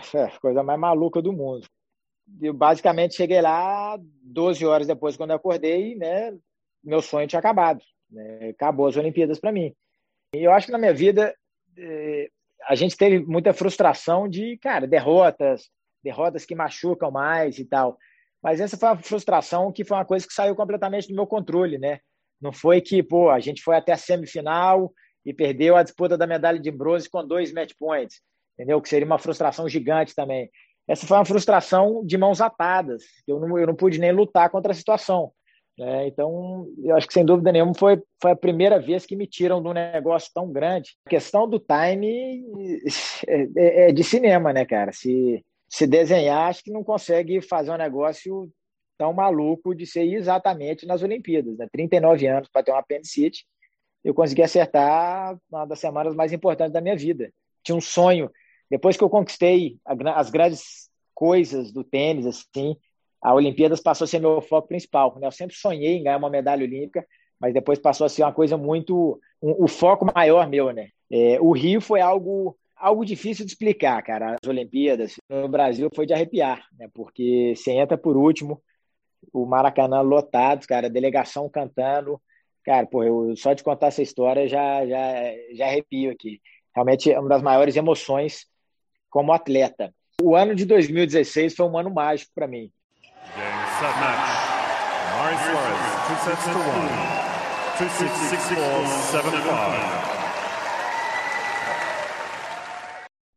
é, coisa mais maluca do mundo. Eu basicamente cheguei lá 12 horas depois, quando eu acordei, né? Meu sonho tinha acabado. Né? Acabou as Olimpíadas para mim. E eu acho que na minha vida é, a gente teve muita frustração de, cara, derrotas, derrotas que machucam mais e tal. Mas essa foi uma frustração que foi uma coisa que saiu completamente do meu controle, né? Não foi que, pô, a gente foi até a semifinal e perdeu a disputa da medalha de bronze com dois match points, entendeu? Que seria uma frustração gigante também. Essa foi uma frustração de mãos atadas. Eu não, eu não pude nem lutar contra a situação. Né? Então, eu acho que sem dúvida nenhuma foi, foi a primeira vez que me tiram de um negócio tão grande. A questão do time é, é, é de cinema, né, cara? Se, se desenhar, acho que não consegue fazer um negócio tão maluco de ser exatamente nas Olimpíadas. Né? 39 anos para ter uma apendicite, eu consegui acertar uma das semanas mais importantes da minha vida. Tinha um sonho. Depois que eu conquistei as grandes coisas do tênis, assim, a Olimpíadas passou a ser meu foco principal. Né? Eu sempre sonhei em ganhar uma medalha olímpica, mas depois passou a ser uma coisa muito. Um, o foco maior meu, né? É, o Rio foi algo algo difícil de explicar, cara. As Olimpíadas no Brasil foi de arrepiar, né? Porque você entra por último, o Maracanã lotado, cara, delegação cantando. Cara, pô, eu, só de contar essa história já, já, já arrepio aqui. Realmente é uma das maiores emoções como atleta. O ano de 2016 foi um ano mágico para mim.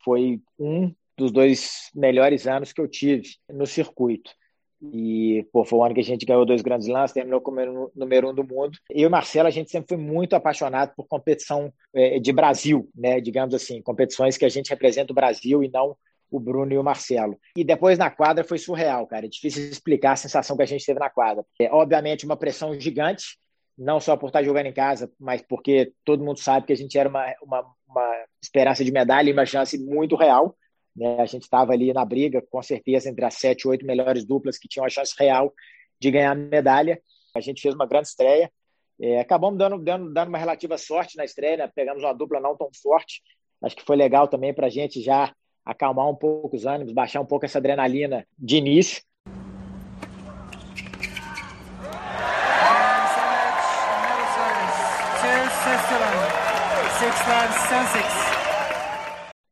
Foi um dos dois melhores anos que eu tive no circuito. E pô, foi o ano que a gente ganhou dois grandes lances, terminou como número um do mundo. Eu e Marcelo, a gente sempre foi muito apaixonado por competição é, de Brasil, né? Digamos assim, competições que a gente representa o Brasil e não o Bruno e o Marcelo. E depois na quadra foi surreal, cara. É difícil explicar a sensação que a gente teve na quadra. É, obviamente, uma pressão gigante, não só por estar jogando em casa, mas porque todo mundo sabe que a gente era uma, uma, uma esperança de medalha e uma chance muito real. Né? A gente estava ali na briga, com certeza, entre as sete, oito melhores duplas que tinham a chance real de ganhar medalha. A gente fez uma grande estreia. É, acabamos dando, dando, dando uma relativa sorte na estreia, né? pegamos uma dupla não tão forte. Acho que foi legal também para a gente já acalmar um pouco os ânimos, baixar um pouco essa adrenalina de início.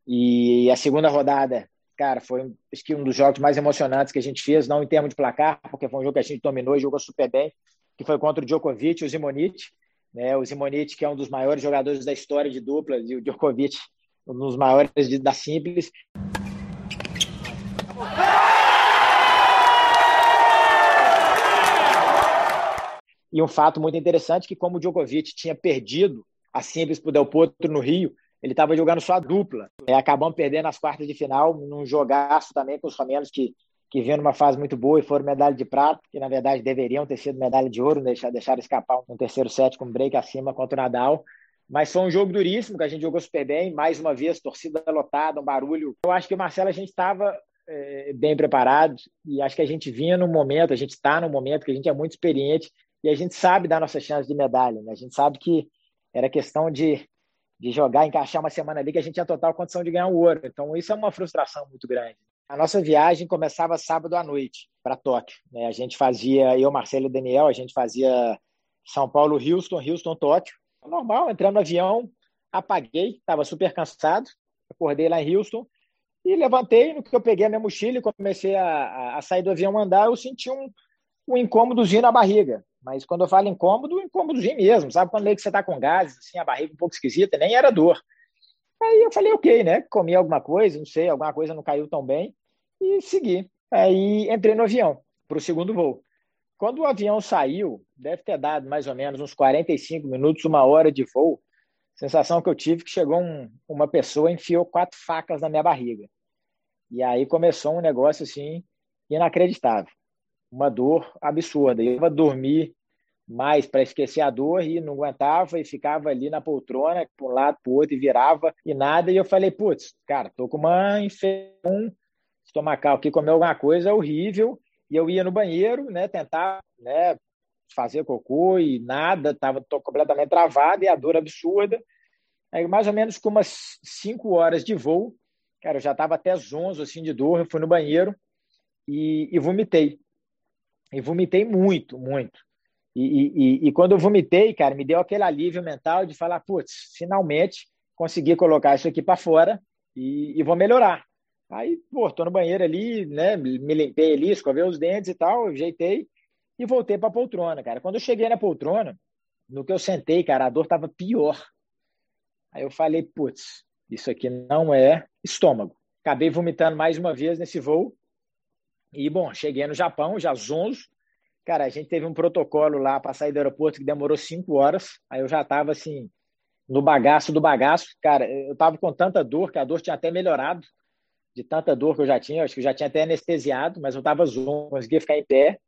E a segunda rodada, cara, foi acho que um dos jogos mais emocionantes que a gente fez, não em termos de placar, porque foi um jogo que a gente dominou e jogou super bem, que foi contra o Djokovic e o Zimonite. Né? O Zimonite, que é um dos maiores jogadores da história de duplas, e o Djokovic, um dos maiores da Simples. E um fato muito interessante que como o Djokovic tinha perdido a simples para o Del Potro no Rio, ele estava jogando só a dupla. É, acabamos perdendo as quartas de final, num jogaço também com os romenos que, que vinham numa fase muito boa e foram medalha de prata, que na verdade deveriam ter sido medalha de ouro, deixar, deixaram escapar um terceiro set com break acima contra o Nadal. Mas foi um jogo duríssimo, que a gente jogou super bem. Mais uma vez, torcida lotada, um barulho. Eu acho que o Marcelo, a gente estava é, bem preparado e acho que a gente vinha no momento, a gente está no momento que a gente é muito experiente e a gente sabe dar nossa chance de medalha. Né? A gente sabe que era questão de, de jogar, encaixar uma semana ali que a gente tinha total condição de ganhar o ouro. Então, isso é uma frustração muito grande. A nossa viagem começava sábado à noite para Tóquio. Né? A gente fazia, eu, Marcelo e Daniel, a gente fazia São Paulo, Houston, Houston, Tóquio. Normal, entrando no avião, apaguei, estava super cansado, acordei lá em Houston e levantei. No que eu peguei a minha mochila e comecei a, a sair do avião andar, eu senti um, um incômodozinho na barriga. Mas quando eu falo incômodo, incômodozinho mesmo, sabe? Quando meio que você tá com gases, assim, a barriga um pouco esquisita, nem era dor. Aí eu falei, ok, né? Comi alguma coisa, não sei, alguma coisa não caiu tão bem, e segui. Aí entrei no avião para o segundo voo. Quando o avião saiu, deve ter dado mais ou menos uns 45 minutos, uma hora de voo. Sensação que eu tive que chegou um, uma pessoa enfiou quatro facas na minha barriga. E aí começou um negócio assim inacreditável uma dor absurda. Eu ia dormir mais para esquecer a dor e não aguentava e ficava ali na poltrona, para um lado, para o outro, e virava e nada. E eu falei, putz, cara, tô com uma infecção estomacal aqui, comer alguma coisa horrível. E eu ia no banheiro, né, tentar, né, fazer cocô e nada, tava tô completamente travado e a dor absurda. Aí, mais ou menos com umas cinco horas de voo, cara, eu já estava até zonzo, assim, de dor, eu fui no banheiro e, e vomitei. E vomitei muito, muito. E, e, e, quando eu vomitei, cara, me deu aquele alívio mental de falar, putz, finalmente consegui colocar isso aqui para fora e, e, vou melhorar. Aí, pô, tô no banheiro ali, né, me limpei ali, escovei os dentes e tal, ajeitei e voltei para a poltrona, cara. Quando eu cheguei na poltrona, no que eu sentei, cara, a dor tava pior. Aí eu falei, putz, isso aqui não é estômago. Acabei vomitando mais uma vez nesse voo. E, bom, cheguei no Japão, já zonzo, Cara, a gente teve um protocolo lá para sair do aeroporto que demorou cinco horas. Aí eu já estava assim, no bagaço do bagaço. Cara, eu estava com tanta dor que a dor tinha até melhorado, de tanta dor que eu já tinha. Eu acho que eu já tinha até anestesiado, mas eu estava zoom, conseguia ficar em pé.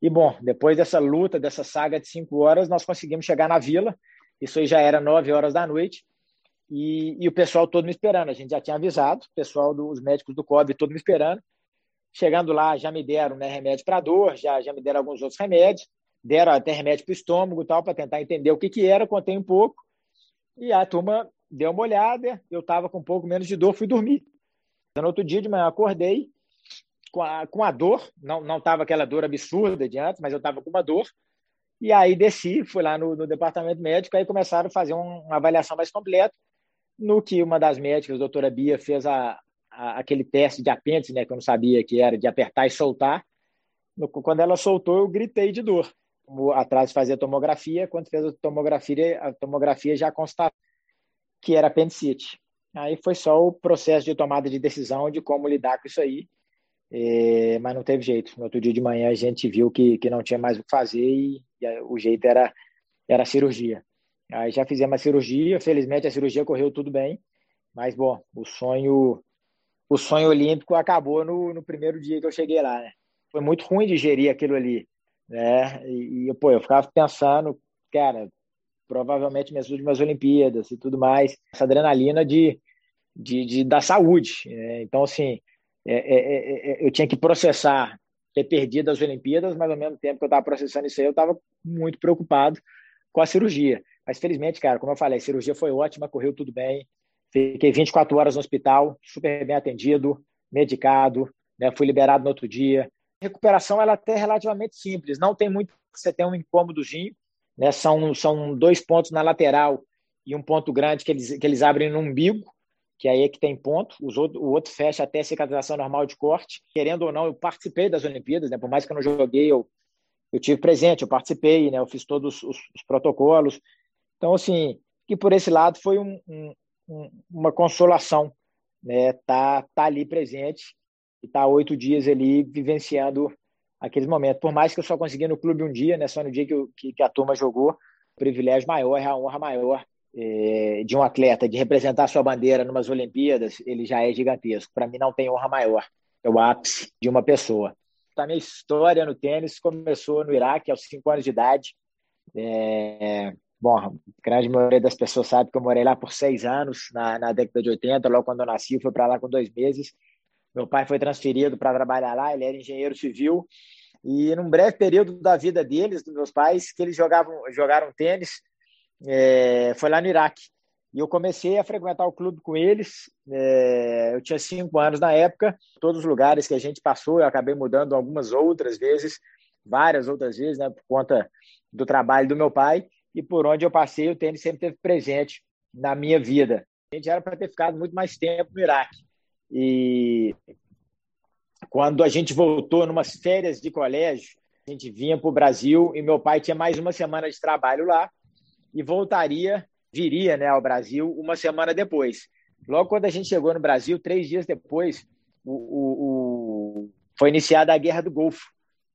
E bom, depois dessa luta, dessa saga de cinco horas, nós conseguimos chegar na vila. Isso aí já era nove horas da noite. E, e o pessoal todo me esperando. A gente já tinha avisado, o pessoal dos médicos do COB todo me esperando. Chegando lá, já me deram né, remédio para dor, já, já me deram alguns outros remédios, deram até remédio para o estômago tal, para tentar entender o que, que era, contei um pouco. E a turma deu uma olhada, eu estava com um pouco menos de dor, fui dormir. No outro dia de manhã, acordei com a, com a dor, não não estava aquela dor absurda de antes, mas eu estava com uma dor. E aí desci, fui lá no, no departamento médico, aí começaram a fazer um, uma avaliação mais completa, no que uma das médicas, a doutora Bia, fez a, aquele teste de apêndice, né, que eu não sabia que era de apertar e soltar. Quando ela soltou, eu gritei de dor. Atrás de fazer a tomografia, quando fez a tomografia, a tomografia já constatou que era apendicite. Aí foi só o processo de tomada de decisão de como lidar com isso aí, é, mas não teve jeito. No outro dia de manhã a gente viu que, que não tinha mais o que fazer e, e o jeito era, era a cirurgia. Aí já fizemos a cirurgia, felizmente a cirurgia correu tudo bem, mas bom, o sonho o sonho olímpico acabou no, no primeiro dia que eu cheguei lá, né? Foi muito ruim de gerir aquilo ali, né? E, e pô, eu ficava pensando, cara, provavelmente minhas últimas Olimpíadas e tudo mais, essa adrenalina de, de, de da saúde. Né? Então, assim, é, é, é, é, eu tinha que processar ter perdido as Olimpíadas, mas ao mesmo tempo que eu estava processando isso aí, eu estava muito preocupado com a cirurgia. Mas felizmente, cara, como eu falei, a cirurgia foi ótima, correu tudo bem. Fiquei 24 horas no hospital, super bem atendido, medicado, né? fui liberado no outro dia. A recuperação ela é até relativamente simples, não tem muito, você tem um incômodozinho, né? são, são dois pontos na lateral e um ponto grande que eles, que eles abrem no umbigo, que aí é que tem ponto, Os outro, o outro fecha até cicatrização normal de corte. Querendo ou não, eu participei das Olimpíadas, né? por mais que eu não joguei, eu, eu tive presente, eu participei, né? eu fiz todos os, os protocolos. Então, assim, que por esse lado foi um, um, uma consolação, né? Tá, tá ali presente e tá oito dias ali vivenciando aqueles momentos. Por mais que eu só consegui no clube um dia, né? Só no dia que, que, que a turma jogou, o privilégio maior, a honra maior é, de um atleta de representar sua bandeira numas Olimpíadas, ele já é gigantesco. Para mim não tem honra maior. É o ápice de uma pessoa. A minha história no tênis começou no Iraque aos cinco anos de idade. É, Bom, grande maioria das pessoas sabe que eu morei lá por seis anos, na, na década de 80, logo quando eu nasci, fui para lá com dois meses. Meu pai foi transferido para trabalhar lá, ele era engenheiro civil. E num breve período da vida deles, dos meus pais, que eles jogavam, jogaram tênis, é, foi lá no Iraque. E eu comecei a frequentar o clube com eles. É, eu tinha cinco anos na época. Todos os lugares que a gente passou, eu acabei mudando algumas outras vezes, várias outras vezes, né, por conta do trabalho do meu pai e por onde eu passei, o tênis sempre esteve presente na minha vida. A gente era para ter ficado muito mais tempo no Iraque. E quando a gente voltou numas férias de colégio, a gente vinha para o Brasil e meu pai tinha mais uma semana de trabalho lá e voltaria, viria né, ao Brasil uma semana depois. Logo quando a gente chegou no Brasil, três dias depois, o, o, o... foi iniciada a Guerra do Golfo.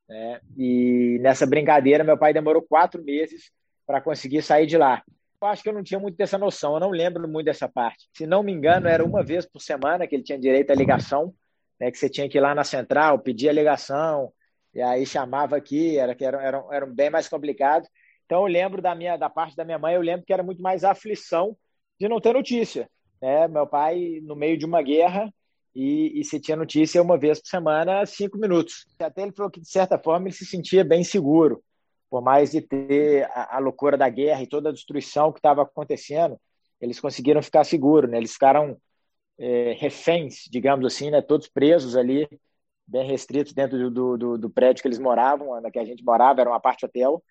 Né? E nessa brincadeira, meu pai demorou quatro meses para conseguir sair de lá. Eu acho que eu não tinha muito dessa noção, eu não lembro muito dessa parte. Se não me engano, era uma vez por semana que ele tinha direito à ligação, né, que você tinha que ir lá na central, pedir a ligação, e aí chamava aqui, era, era, era, era bem mais complicado. Então eu lembro da minha da parte da minha mãe, eu lembro que era muito mais aflição de não ter notícia. Né? Meu pai, no meio de uma guerra, e, e se tinha notícia uma vez por semana, cinco minutos. Até ele falou que, de certa forma, ele se sentia bem seguro por mais de ter a, a loucura da guerra e toda a destruição que estava acontecendo, eles conseguiram ficar seguros, né? Eles ficaram é, reféns, digamos assim, né, todos presos ali, bem restritos dentro do, do, do, prédio que eles moravam, na que a gente morava, era uma parte hotel,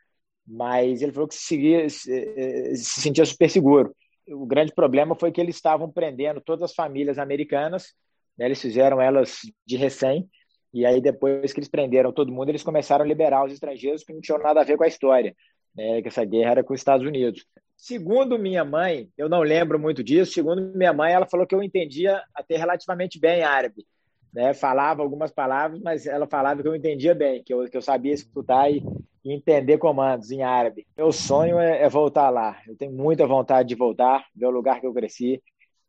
mas ele falou que se, seguia, se, é, se sentia super seguro. O grande problema foi que eles estavam prendendo todas as famílias americanas, né, eles fizeram elas de recém, e aí depois que eles prenderam todo mundo, eles começaram a liberar os estrangeiros que não tinham nada a ver com a história, né, que essa guerra era com os Estados Unidos. Segundo minha mãe, eu não lembro muito disso, segundo minha mãe, ela falou que eu entendia até relativamente bem árabe. Né? Falava algumas palavras, mas ela falava que eu entendia bem, que eu, que eu sabia escutar e, e entender comandos em árabe. Meu sonho é, é, voltar lá. Eu tenho muita vontade de voltar, ver o lugar que eu cresci.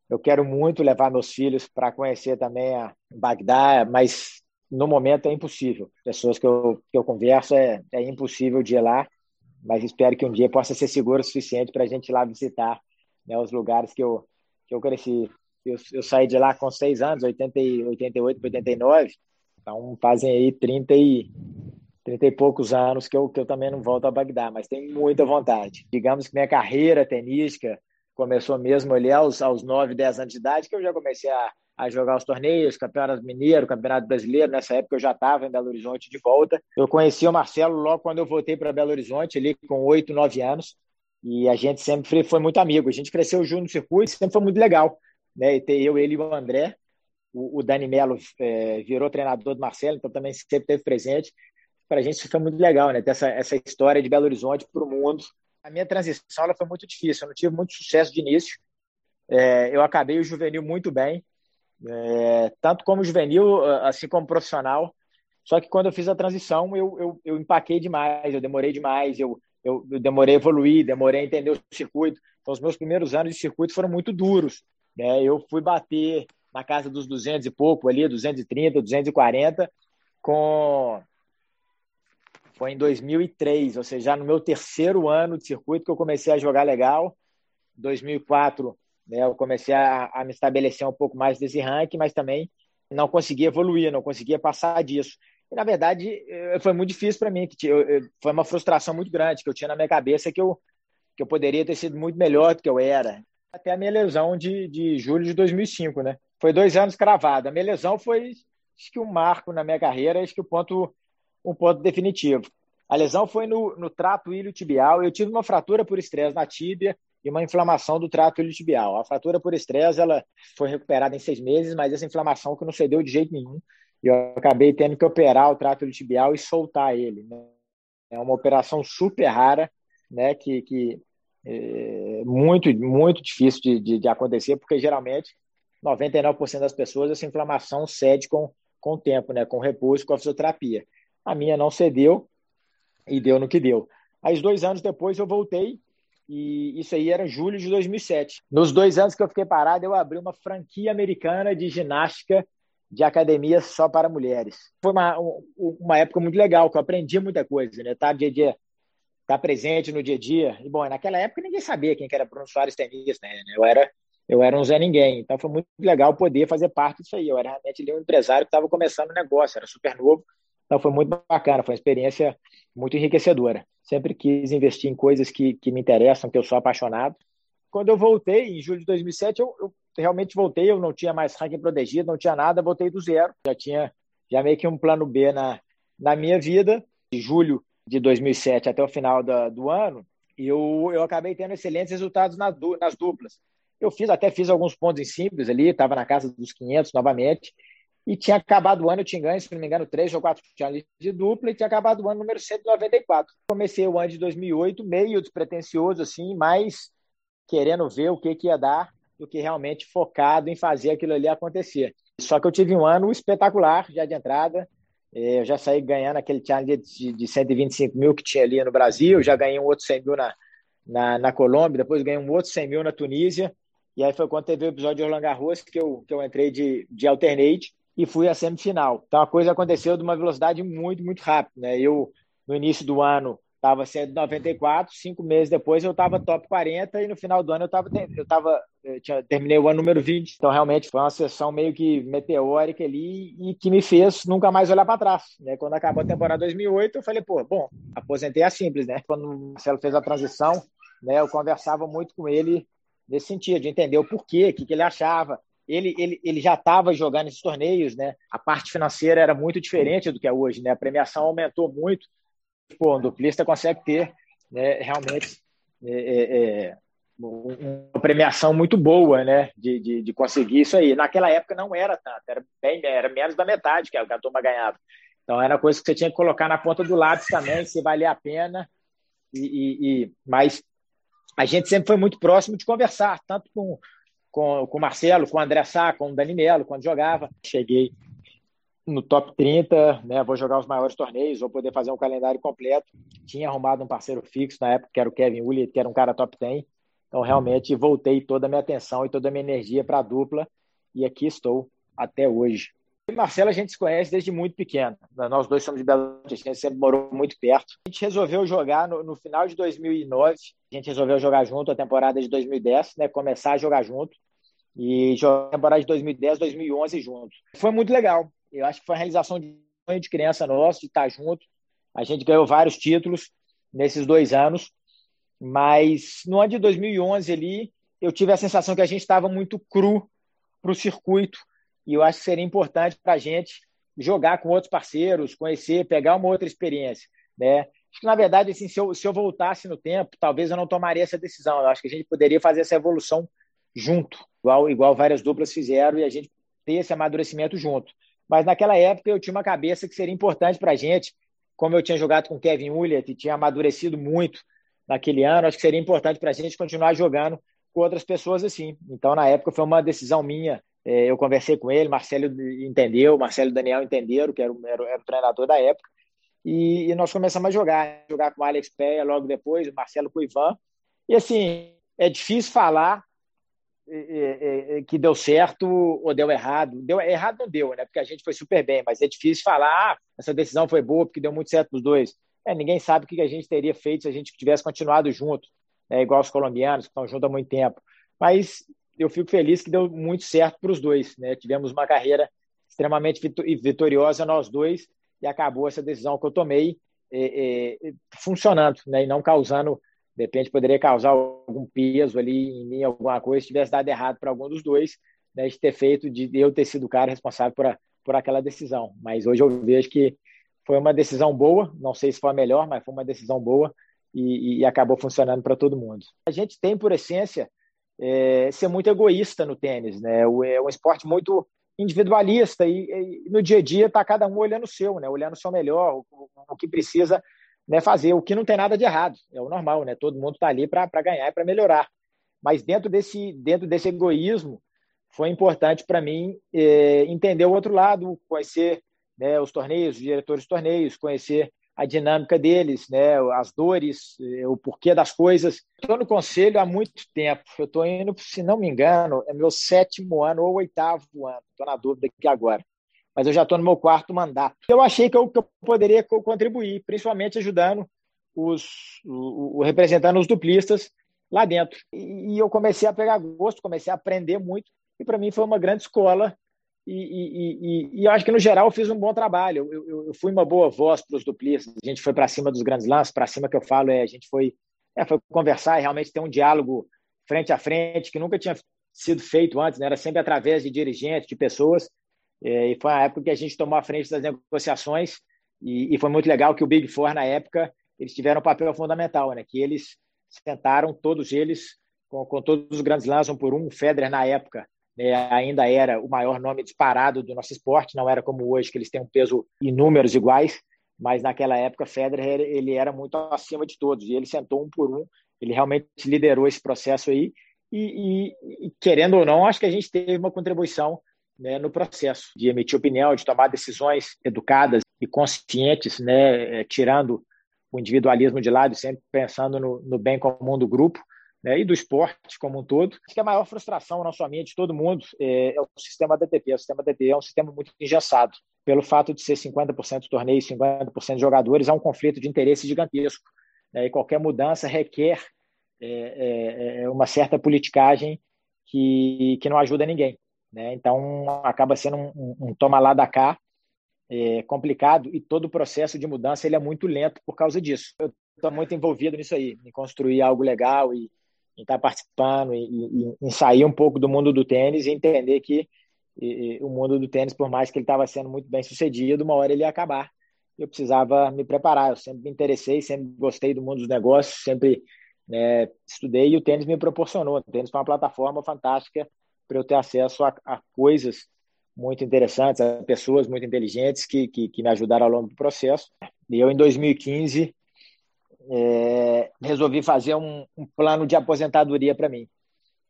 Eu quero muito levar meus filhos para conhecer também a Bagdá, mas no momento é impossível. Pessoas que eu, que eu converso, é, é impossível de ir lá mas espero que um dia possa ser seguro o suficiente para a gente ir lá visitar né, os lugares que eu, que eu cresci. Eu, eu saí de lá com seis anos, 80, 88 89, então fazem aí 30 e, 30 e poucos anos que eu, que eu também não volto a Bagdá, mas tenho muita vontade. Digamos que minha carreira tenística começou mesmo ali aos, aos 9, 10 anos de idade, que eu já comecei a, a jogar os torneios, Campeonato Mineiro, Campeonato Brasileiro. Nessa época eu já estava em Belo Horizonte de volta. Eu conheci o Marcelo logo quando eu voltei para Belo Horizonte, ali com oito, nove anos. E a gente sempre foi muito amigo. A gente cresceu junto no circuito, sempre foi muito legal. Né? E ter eu, ele e o André. O, o Dani Melo é, virou treinador do Marcelo, então também sempre esteve presente. Para a gente isso foi muito legal, né? Ter essa, essa história de Belo Horizonte para o mundo. A minha transição ela foi muito difícil. Eu não tive muito sucesso de início. É, eu acabei o juvenil muito bem é, tanto como juvenil, assim como profissional. Só que quando eu fiz a transição, eu, eu, eu empaquei demais, eu demorei demais, eu, eu, eu, demorei a evoluir, demorei a entender o circuito. Então, os meus primeiros anos de circuito foram muito duros. Né? Eu fui bater na casa dos 200 e pouco ali, 230, 240, com... Foi em 2003, ou seja, no meu terceiro ano de circuito que eu comecei a jogar legal. 2004 né? Eu comecei a, a me estabelecer um pouco mais desse ranking, mas também não conseguia evoluir, não conseguia passar disso. E, na verdade, eh, foi muito difícil para mim, que foi uma frustração muito grande que eu tinha na minha cabeça que eu, que eu poderia ter sido muito melhor do que eu era. Até a minha lesão de, de julho de 2005, né? Foi dois anos cravada. A minha lesão foi, acho que um marco na minha carreira, acho que o um ponto, um ponto definitivo. A lesão foi no, no trato iliotibial. Eu tive uma fratura por estresse na tíbia e uma inflamação do trato iliotibial. A fratura por estresse ela foi recuperada em seis meses, mas essa inflamação que não cedeu de jeito nenhum. E eu acabei tendo que operar o trato iliotibial e soltar ele. Né? É uma operação super rara, né? Que, que é muito, muito difícil de, de, de acontecer, porque geralmente 99% das pessoas essa inflamação cede com, com o tempo, né? Com repouso, com a fisioterapia. A minha não cedeu e deu no que deu. Aí, dois anos depois, eu voltei e isso aí era julho de 2007. Nos dois anos que eu fiquei parado, eu abri uma franquia americana de ginástica de academia só para mulheres. Foi uma, uma época muito legal, que eu aprendi muita coisa, né? Tá dia a dia, tá presente no dia a dia. E, bom, naquela época ninguém sabia quem que era Bruno Soares tenista, né? Eu era, eu era um Zé Ninguém. Então foi muito legal poder fazer parte disso aí. Eu era realmente um empresário que estava começando o negócio, era super novo. Então foi muito bacana, foi uma experiência muito enriquecedora. Sempre quis investir em coisas que, que me interessam, que eu sou apaixonado. Quando eu voltei, em julho de 2007, eu, eu realmente voltei, eu não tinha mais ranking protegido, não tinha nada, voltei do zero. Já tinha já meio que um plano B na, na minha vida. De julho de 2007 até o final do ano, eu, eu acabei tendo excelentes resultados nas, nas duplas. Eu fiz até fiz alguns pontos em simples ali, estava na casa dos 500 novamente, e tinha acabado o ano, eu tinha ganho, se não me engano, três ou quatro finalistas de dupla, e tinha acabado o ano número 194. Comecei o ano de 2008 meio despretensioso, assim, mas querendo ver o que, que ia dar, do que realmente focado em fazer aquilo ali acontecer. Só que eu tive um ano espetacular já de entrada, é, eu já saí ganhando aquele challenge de, de 125 mil que tinha ali no Brasil, já ganhei um outro 100 mil na, na, na Colômbia, depois ganhei um outro 100 mil na Tunísia, e aí foi quando teve o episódio de Roland Garros que eu, que eu entrei de, de alternate, e fui à semifinal. Então a coisa aconteceu de uma velocidade muito, muito rápida. Né? Eu, no início do ano, estava 194, cinco meses depois eu estava top 40 e no final do ano eu estava eu tava, eu tinha, terminei o ano número 20. Então realmente foi uma sessão meio que meteórica ali e que me fez nunca mais olhar para trás. Né? Quando acabou a temporada 2008, eu falei, pô, bom, aposentei a simples, né? Quando o Marcelo fez a transição, né, eu conversava muito com ele nesse sentido, de entender o porquê, o que, que ele achava, ele, ele, ele já estava jogando esses torneios, né? A parte financeira era muito diferente do que é hoje, né? A premiação aumentou muito. Pô, um duplista consegue ter né, realmente é, é, é uma premiação muito boa, né? De, de, de, conseguir isso aí. Naquela época não era tanto, era, bem, era menos da metade que a turma ganhava. Então era coisa que você tinha que colocar na ponta do lápis também, se valia a pena. E, e, e, mas a gente sempre foi muito próximo de conversar, tanto com, com, com o Marcelo, com o André Sá, com o Dani Melo, quando jogava. Cheguei no top 30, né? Vou jogar os maiores torneios, vou poder fazer um calendário completo. Tinha arrumado um parceiro fixo na época, que era o Kevin Williams, que era um cara top 10. Então, realmente, voltei toda a minha atenção e toda a minha energia para a dupla e aqui estou até hoje. E Marcelo a gente se conhece desde muito pequeno. Nós dois somos de Belo Horizonte, a gente sempre morou muito perto. A gente resolveu jogar no, no, final de 2009, a gente resolveu jogar junto a temporada de 2010, né, começar a jogar junto e jogar a temporada de 2010, 2011 juntos. Foi muito legal. Eu acho que foi uma realização de sonho de criança nosso, de estar junto. A gente ganhou vários títulos nesses dois anos mas no ano de 2011 ali, eu tive a sensação que a gente estava muito cru para o circuito e eu acho que seria importante para a gente jogar com outros parceiros, conhecer, pegar uma outra experiência, né? Acho que na verdade, assim, se eu, se eu voltasse no tempo, talvez eu não tomaria essa decisão. Eu acho que a gente poderia fazer essa evolução junto, igual, igual várias duplas fizeram e a gente ter esse amadurecimento junto. Mas naquela época eu tinha uma cabeça que seria importante para a gente, como eu tinha jogado com Kevin Ulliott e tinha amadurecido muito naquele ano, acho que seria importante para a gente continuar jogando com outras pessoas assim. Então, na época, foi uma decisão minha. É, eu conversei com ele, Marcelo entendeu, Marcelo e Daniel entenderam, que era, era, era o treinador da época, e, e, nós começamos a jogar, jogar com o Alex Peia logo depois, o Marcelo com o Ivan. E assim, é difícil falar que deu certo ou deu errado. Deu errado não deu, né? Porque a gente foi super bem, mas é difícil falar, ah, essa decisão foi boa porque deu muito certo os dois. É, ninguém sabe o que a gente teria feito se a gente tivesse continuado junto, né, igual os colombianos, que estão juntos há muito tempo. Mas eu fico feliz que deu muito certo para os dois. Né? Tivemos uma carreira extremamente vitoriosa nós dois e acabou essa decisão que eu tomei é, é, funcionando né? e não causando, de repente poderia causar algum peso ali em mim, alguma coisa, se tivesse dado errado para algum dos dois, né? de ter feito, de eu ter sido o cara responsável por, a, por aquela decisão. Mas hoje eu vejo que foi uma decisão boa, não sei se foi a melhor, mas foi uma decisão boa e, e acabou funcionando para todo mundo. A gente tem, por essência, é, ser muito egoísta no tênis, né? É um esporte muito individualista e, e no dia a dia está cada um olhando o seu, né? Olhando o seu melhor, o, o que precisa né, fazer, o que não tem nada de errado, é o normal, né? Todo mundo está ali para ganhar e para melhorar. Mas dentro desse, dentro desse egoísmo, foi importante para mim é, entender o outro lado, conhecer né, os torneios, os diretores de torneios, conhecer a dinâmica deles, né, as dores, eh, o porquê das coisas. Estou no conselho há muito tempo. Eu estou indo, se não me engano, é meu sétimo ano ou oitavo ano. Estou na dúvida aqui agora. Mas eu já estou no meu quarto mandato. Eu achei que eu, que eu poderia contribuir, principalmente ajudando os, o, o, representando os duplistas lá dentro. E, e eu comecei a pegar gosto, comecei a aprender muito. E para mim foi uma grande escola e, e, e, eu acho que, no geral, eu fiz um bom trabalho. Eu, eu, eu fui uma boa voz para os duplistas. A gente foi para cima dos grandes lances. Para cima que eu falo é a gente foi, é, foi conversar e realmente ter um diálogo frente a frente que nunca tinha sido feito antes. Né? Era sempre através de dirigentes, de pessoas. É, e foi a época que a gente tomou a frente das negociações. E, e foi muito legal que o Big Four, na época, eles tiveram um papel fundamental, né? que eles sentaram, todos eles, com, com todos os grandes lances, um por um. O Federer, na época, né, ainda era o maior nome disparado do nosso esporte, não era como hoje, que eles têm um peso em números iguais, mas naquela época Federer ele era muito acima de todos, e ele sentou um por um, ele realmente liderou esse processo aí, e, e, e querendo ou não, acho que a gente teve uma contribuição né, no processo de emitir opinião, de tomar decisões educadas e conscientes, né, tirando o individualismo de lado, sempre pensando no, no bem comum do grupo, né, e do esporte como um todo. Acho que a maior frustração na sua mente de todo mundo é, é o sistema DTP. O sistema DTP é um sistema muito engessado. Pelo fato de ser 50% de torneios, 50% de jogadores, há um conflito de interesse gigantesco. Né, e qualquer mudança requer é, é, é, uma certa politicagem que, que não ajuda ninguém. Né? Então, acaba sendo um, um, toma lá da cá é, complicado e todo o processo de mudança ele é muito lento por causa disso. Eu estou muito envolvido nisso aí, em construir algo legal e, em estar participando e, e, sair um pouco do mundo do tênis e entender que e, o mundo do tênis, por mais que ele estava sendo muito bem sucedido, uma hora ele ia acabar. Eu precisava me preparar. Eu sempre me interessei, sempre gostei do mundo dos negócios, sempre né, estudei e o tênis me proporcionou. O tênis foi uma plataforma fantástica para eu ter acesso a, a, coisas muito interessantes, a pessoas muito inteligentes que, que, que me ajudaram ao longo do processo. E eu, em 2015, é, resolvi fazer um, um, plano de aposentadoria para mim.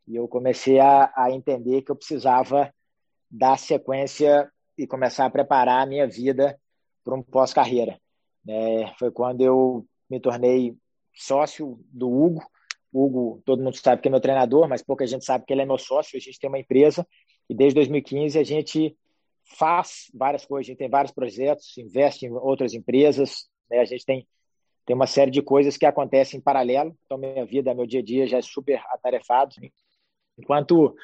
E eu comecei a, a, entender que eu precisava dar sequência e começar a preparar a minha vida para um pós-carreira. É, foi quando eu me tornei sócio do Hugo. Hugo, todo mundo sabe que é meu treinador, mas pouca gente sabe que ele é meu sócio. A gente tem uma empresa e desde 2015 a gente faz várias coisas. A gente tem vários projetos, investe em outras empresas. Né? A gente tem tem uma série de coisas que acontecem em paralelo. Então, minha vida, meu dia a dia já é super atarefado. Enquanto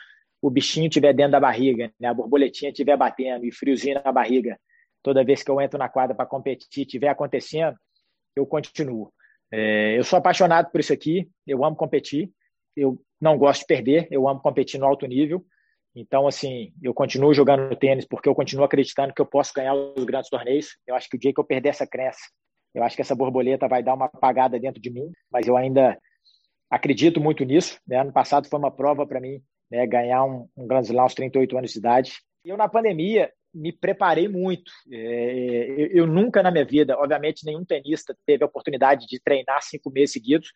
o bichinho estiver dentro da barriga, né, a borboletinha estiver batendo e friozinho na barriga, toda vez que eu entro na quadra para competir, estiver acontecendo, eu continuo. É, eu sou apaixonado por isso aqui, eu amo competir, eu não gosto de perder, eu amo competir no alto nível. Então, assim, eu continuo jogando tênis porque eu continuo acreditando que eu posso ganhar os grandes torneios. Eu acho que o dia que eu perder essa crença, eu acho que essa borboleta vai dar uma apagada dentro de mim, mas eu ainda acredito muito nisso. Né? Ano passado foi uma prova para mim né? ganhar um, um Grand Slam aos 38 anos de idade. Eu, na pandemia, me preparei muito. É, eu, nunca na minha vida, obviamente, nenhum tenista teve a oportunidade de treinar cinco meses seguidos,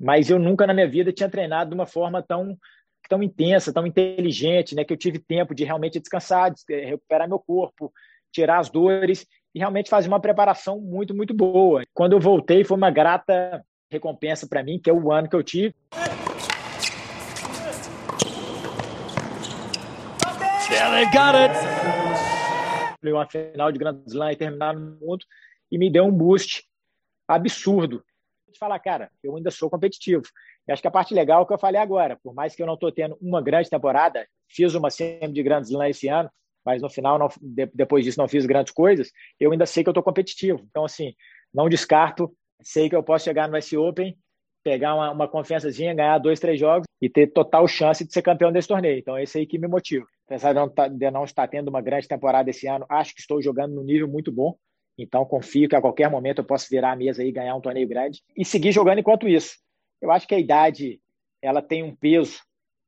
mas eu nunca na minha vida tinha treinado de uma forma tão tão intensa, tão inteligente, né, que eu tive tempo de realmente descansar, de recuperar meu corpo, tirar as dores e realmente fazer uma preparação muito, muito boa. Quando eu voltei, foi uma grata recompensa para mim, que é o ano que eu tive. Yeah, got it. Uma final de Grand Slam e terminar no mundo e me deu um boost absurdo. De falar, cara, eu ainda sou competitivo. E acho que a parte legal é o que eu falei agora. Por mais que eu não estou tendo uma grande temporada, fiz uma semi de Grand Slam esse ano, mas no final, não, depois disso, não fiz grandes coisas, eu ainda sei que eu estou competitivo. Então, assim, não descarto, sei que eu posso chegar no S Open, pegar uma, uma confiançazinha, ganhar dois, três jogos e ter total chance de ser campeão desse torneio. Então, esse aí que me motiva. Apesar de não, tá, de não estar tendo uma grande temporada esse ano, acho que estou jogando num nível muito bom. Então, confio que a qualquer momento eu posso virar a mesa e ganhar um torneio grande e seguir jogando enquanto isso. Eu acho que a idade ela tem um peso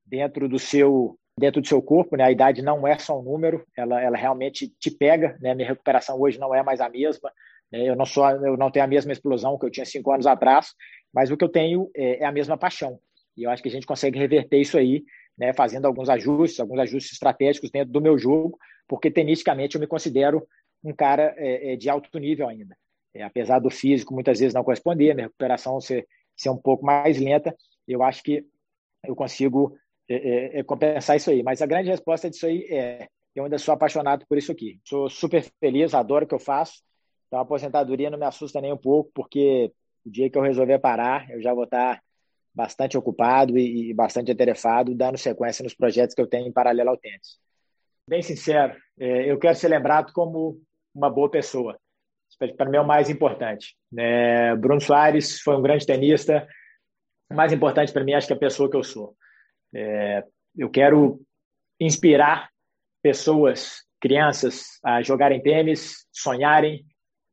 dentro do seu dentro do seu corpo, né? A idade não é só um número, ela, ela realmente te pega, né? Minha recuperação hoje não é mais a mesma, né? eu não sou, eu não tenho a mesma explosão que eu tinha cinco anos atrás, mas o que eu tenho é, é a mesma paixão. E eu acho que a gente consegue reverter isso aí, né? Fazendo alguns ajustes, alguns ajustes estratégicos dentro do meu jogo, porque tenisticamente eu me considero um cara é, é de alto nível ainda. É, apesar do físico muitas vezes não corresponder, minha recuperação ser, ser um pouco mais lenta, eu acho que eu consigo é, é, é, compensar isso aí. Mas a grande resposta disso aí é: eu ainda sou apaixonado por isso aqui. Sou super feliz, adoro o que eu faço. Então, a aposentadoria não me assusta nem um pouco, porque o dia que eu resolver parar, eu já vou estar bastante ocupado e, bastante atarefado, dando sequência nos projetos que eu tenho em paralelo ao tênis. Bem sincero, é, eu quero ser lembrado como uma boa pessoa. Para mim é o mais importante. É, Bruno Soares foi um grande tenista. O mais importante para mim, acho que é a pessoa que eu sou. É, eu quero inspirar pessoas, crianças, a jogarem tênis, sonharem,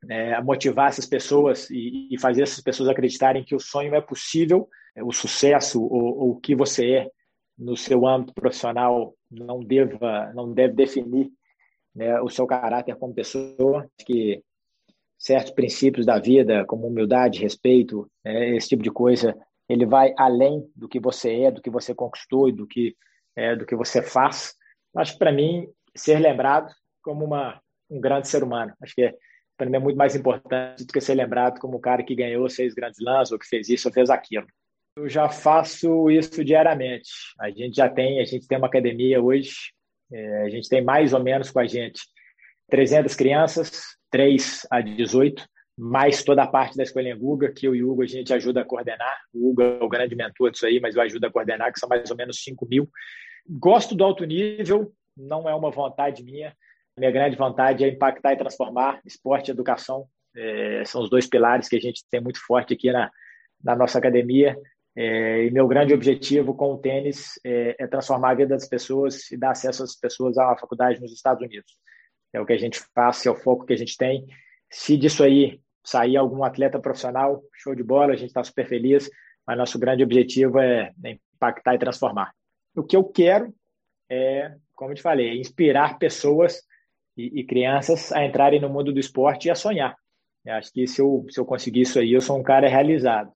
é, motivar essas pessoas e, e, fazer essas pessoas acreditarem que o sonho é possível, é, o sucesso ou, o que você é no seu âmbito profissional não deva, não deve definir né, o seu caráter como pessoa, que certos princípios da vida, como humildade, respeito, né, esse tipo de coisa, ele vai além do que você é, do que você conquistou e do que é, do que você faz. Acho que para mim ser lembrado como uma um grande ser humano. Acho que para mim é muito mais importante do que ser lembrado como o cara que ganhou seis grandes lãs ou que fez isso ou fez aquilo. Eu já faço isso diariamente. A gente já tem, a gente tem uma academia hoje. É, a gente tem mais ou menos com a gente 300 crianças, 3 a 18 mais toda a parte da escolinha Guga, que eu e o Hugo a gente ajuda a coordenar. O Hugo é o grande mentor disso aí, mas eu ajudo a coordenar, que são mais ou menos 5 mil. Gosto do alto nível, não é uma vontade minha. Minha grande vontade é impactar e transformar. Esporte e educação é, são os dois pilares que a gente tem muito forte aqui na, na nossa academia. É, e meu grande objetivo com o tênis é, é, transformar a vida das pessoas e dar acesso às pessoas a uma faculdade nos Estados Unidos. É o que a gente faz, é o foco que a gente tem. Se disso aí sair algum atleta profissional, show de bola, a gente está super feliz, mas nosso grande objetivo é, é impactar e transformar. O que eu quero é, como eu te falei, inspirar pessoas e, e crianças a entrarem no mundo do esporte e a sonhar. Eu acho que se eu, se eu conseguir isso aí, eu sou um cara realizado.